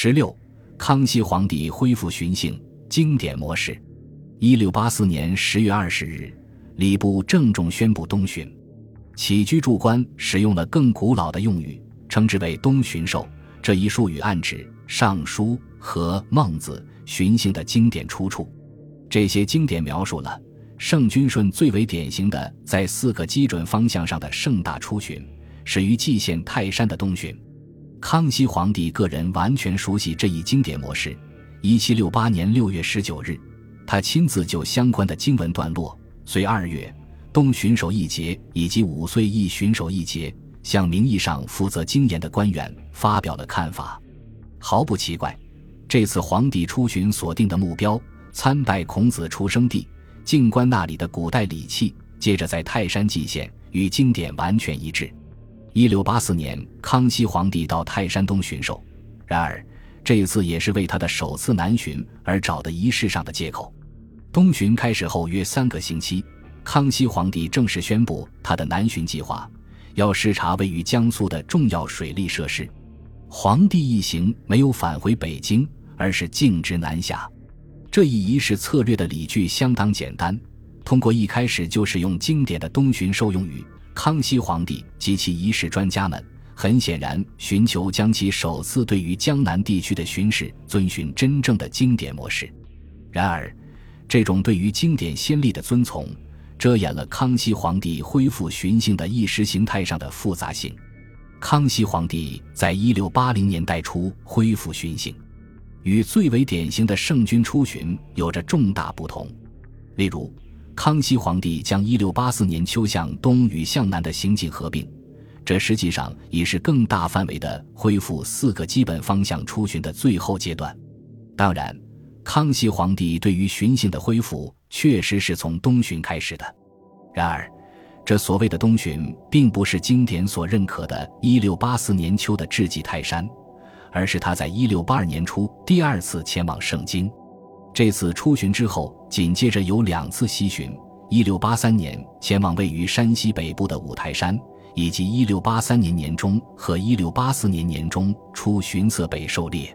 十六，康熙皇帝恢复巡幸经典模式。一六八四年十月二十日，礼部郑重宣布东巡。起居注官使用了更古老的用语，称之为东巡狩。这一术语暗指《尚书》和《孟子》巡幸的经典出处。这些经典描述了圣君顺最为典型的在四个基准方向上的盛大出巡，始于蓟县泰山的东巡。康熙皇帝个人完全熟悉这一经典模式。一七六八年六月十九日，他亲自就相关的经文段落，随二月东巡守一节以及五岁一巡守一节，向名义上负责经研的官员发表了看法。毫不奇怪，这次皇帝出巡所定的目标，参拜孔子出生地静观那里的古代礼器，接着在泰山祭献，与经典完全一致。一六八四年，康熙皇帝到泰山东巡狩，然而这次也是为他的首次南巡而找的仪式上的借口。东巡开始后约三个星期，康熙皇帝正式宣布他的南巡计划，要视察位于江苏的重要水利设施。皇帝一行没有返回北京，而是径直南下。这一仪式策略的理据相当简单，通过一开始就使用经典的东巡受用语。康熙皇帝及其仪式专家们很显然寻求将其首次对于江南地区的巡视遵循真正的经典模式。然而，这种对于经典先例的遵从，遮掩了康熙皇帝恢复巡幸的意识形态上的复杂性。康熙皇帝在一六八零年代初恢复巡幸，与最为典型的圣君出巡有着重大不同。例如，康熙皇帝将1684年秋向东与向南的行径合并，这实际上已是更大范围的恢复四个基本方向出巡的最后阶段。当然，康熙皇帝对于巡幸的恢复确实是从东巡开始的。然而，这所谓的东巡并不是经典所认可的1684年秋的智济泰山，而是他在1682年初第二次前往盛京。这次出巡之后，紧接着有两次西巡：一六八三年前往位于山西北部的五台山，以及一六八三年年中和一六八四年年中出巡色北狩猎。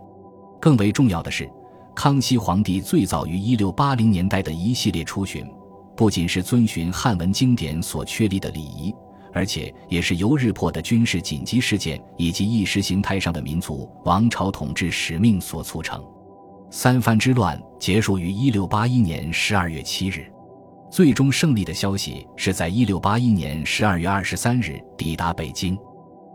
更为重要的是，康熙皇帝最早于一六八零年代的一系列出巡，不仅是遵循汉文经典所确立的礼仪，而且也是由日迫的军事紧急事件以及意识形态上的民族王朝统治使命所促成。三藩之乱结束于一六八一年十二月七日，最终胜利的消息是在一六八一年十二月二十三日抵达北京。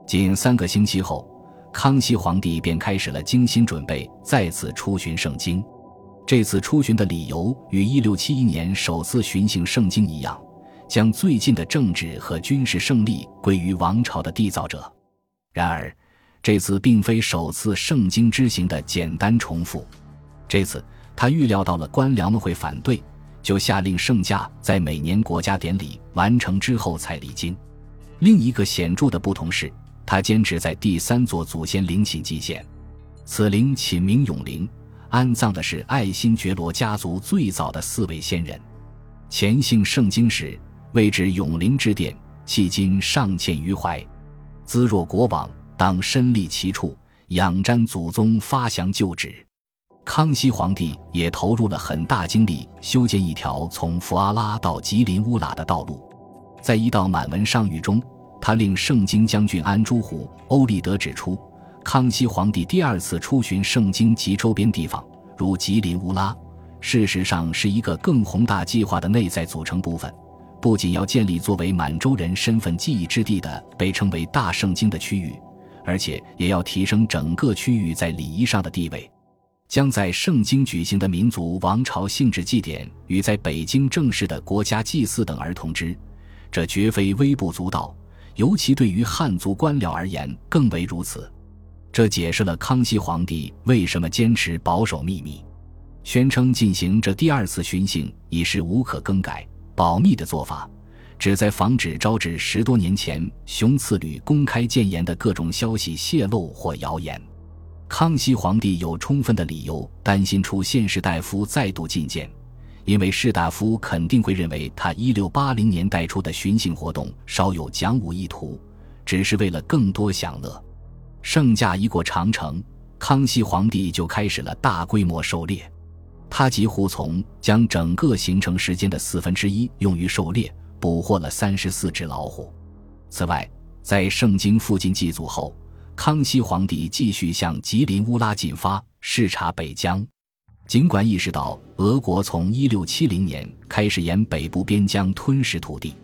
仅三个星期后，康熙皇帝便开始了精心准备，再次出巡圣经。这次出巡的理由与一六七一年首次巡行圣经一样，将最近的政治和军事胜利归于王朝的缔造者。然而，这次并非首次圣经之行的简单重复。这次他预料到了官僚们会反对，就下令圣驾在每年国家典礼完成之后才离京。另一个显著的不同是，他坚持在第三座祖先陵寝祭献，此陵寝名永陵，安葬的是爱新觉罗家族最早的四位先人。前姓圣经时，位置永陵之殿，迄今尚欠于怀。兹若国王，当身立其处，仰瞻祖宗发祥旧址。康熙皇帝也投入了很大精力修建一条从福阿拉到吉林乌拉的道路。在一道满文上谕中，他令圣经将军安朱虎欧立德指出，康熙皇帝第二次出巡圣经及周边地方，如吉林乌拉，事实上是一个更宏大计划的内在组成部分。不仅要建立作为满洲人身份记忆之地的被称为大圣经的区域，而且也要提升整个区域在礼仪上的地位。将在圣经举行的民族王朝性质祭典与在北京正式的国家祭祀等而同之，这绝非微不足道，尤其对于汉族官僚而言更为如此。这解释了康熙皇帝为什么坚持保守秘密，宣称进行这第二次巡幸已是无可更改、保密的做法，旨在防止招致十多年前熊赐旅公开谏言的各种消息泄露或谣言。康熙皇帝有充分的理由担心出现士大夫再度觐见，因为士大夫肯定会认为他一六八零年代初的巡幸活动稍有讲武意图，只是为了更多享乐。圣驾一过长城，康熙皇帝就开始了大规模狩猎。他几乎从将整个行程时间的四分之一用于狩猎，捕获了三十四只老虎。此外，在盛京附近祭祖后，康熙皇帝继续向吉林乌拉进发，视察北疆。尽管意识到俄国从一六七零年开始沿北部边疆吞食土地，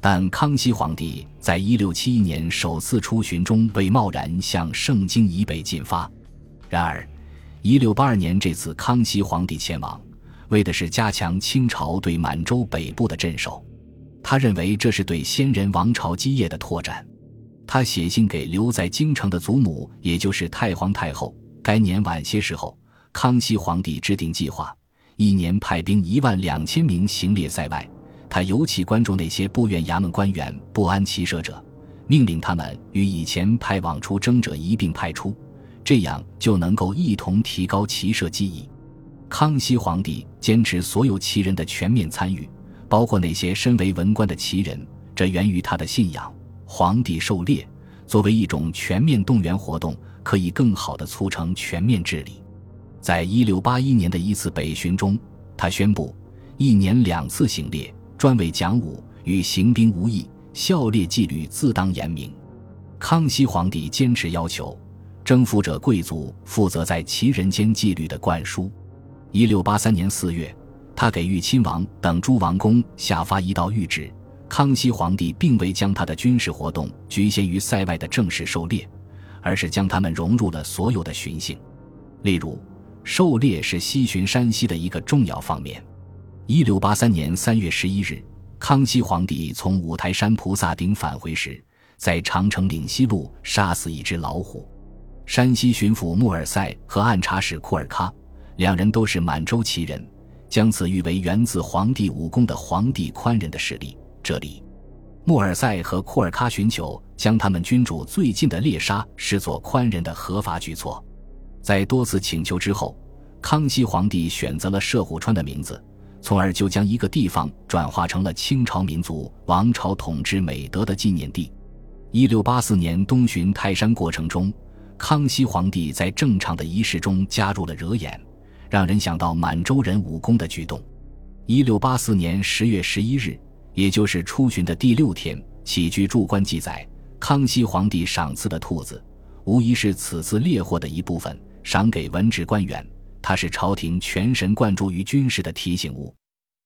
但康熙皇帝在一六七一年首次出巡中未贸然向盛京以北进发。然而，一六八二年这次康熙皇帝前往，为的是加强清朝对满洲北部的镇守。他认为这是对先人王朝基业的拓展。他写信给留在京城的祖母，也就是太皇太后。该年晚些时候。康熙皇帝制定计划，一年派兵一万两千名行猎塞外。他尤其关注那些部院衙门官员不安骑射者，命令他们与以前派往出征者一并派出，这样就能够一同提高骑射技艺。康熙皇帝坚持所有旗人的全面参与，包括那些身为文官的旗人，这源于他的信仰。皇帝狩猎作为一种全面动员活动，可以更好地促成全面治理。在一六八一年的一次北巡中，他宣布一年两次行猎，专为讲武，与行兵无异，校猎纪律自当严明。康熙皇帝坚持要求，征服者贵族负责在旗人间纪律的灌输。一六八三年四月，他给裕亲王等诸王公下发一道谕旨，康熙皇帝并未将他的军事活动局限于塞外的正式狩猎，而是将他们融入了所有的巡幸，例如。狩猎是西巡山西的一个重要方面。一六八三年三月十一日，康熙皇帝从五台山菩萨顶返回时，在长城岭西路杀死一只老虎。山西巡抚穆尔塞和按察使库尔喀两人都是满洲旗人，将此誉为源自皇帝武功的皇帝宽仁的势力。这里，穆尔塞和库尔喀寻求将他们君主最近的猎杀视作宽仁的合法举措。在多次请求之后，康熙皇帝选择了射虎川的名字，从而就将一个地方转化成了清朝民族王朝统治美德的纪念地。一六八四年东巡泰山过程中，康熙皇帝在正常的仪式中加入了惹眼，让人想到满洲人武功的举动。一六八四年十月十一日，也就是出巡的第六天，起居注官记载，康熙皇帝赏赐的兔子，无疑是此次猎获的一部分。赏给文职官员，它是朝廷全神贯注于军事的提醒物，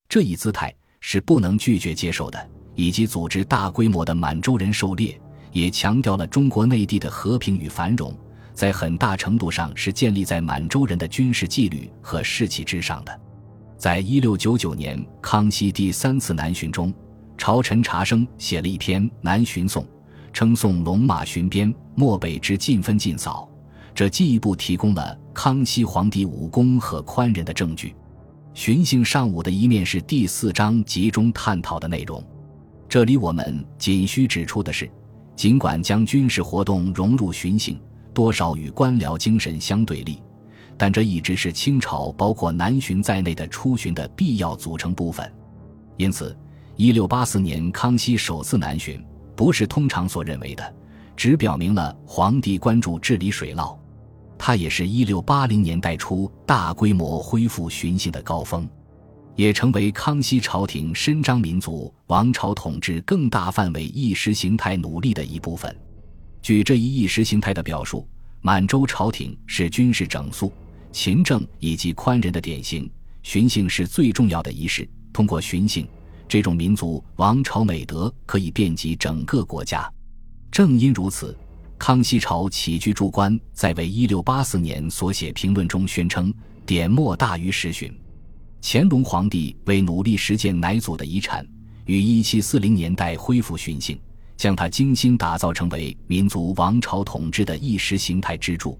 这一姿态是不能拒绝接受的。以及组织大规模的满洲人狩猎，也强调了中国内地的和平与繁荣，在很大程度上是建立在满洲人的军事纪律和士气之上的。在一六九九年康熙第三次南巡中，朝臣查生写了一篇《南巡颂》，称颂龙马巡边，漠北之尽分尽扫。这进一步提供了康熙皇帝武功和宽仁的证据。巡幸上午的一面是第四章集中探讨的内容。这里我们仅需指出的是，尽管将军事活动融入巡幸，多少与官僚精神相对立，但这一直是清朝包括南巡在内的出巡的必要组成部分。因此，一六八四年康熙首次南巡，不是通常所认为的，只表明了皇帝关注治理水涝。它也是一六八零年代初大规模恢复巡幸的高峰，也成为康熙朝廷伸张民族王朝统治更大范围意识形态努力的一部分。据这一意识形态的表述，满洲朝廷是军事整肃、勤政以及宽仁的典型，巡幸是最重要的仪式。通过巡幸，这种民族王朝美德可以遍及整个国家。正因如此。康熙朝起居注官在为一六八四年所写评论中宣称：“点墨大于实训。”乾隆皇帝为努力实践乃祖的遗产，于一七四零年代恢复训性，将它精心打造成为民族王朝统治的意识形态支柱。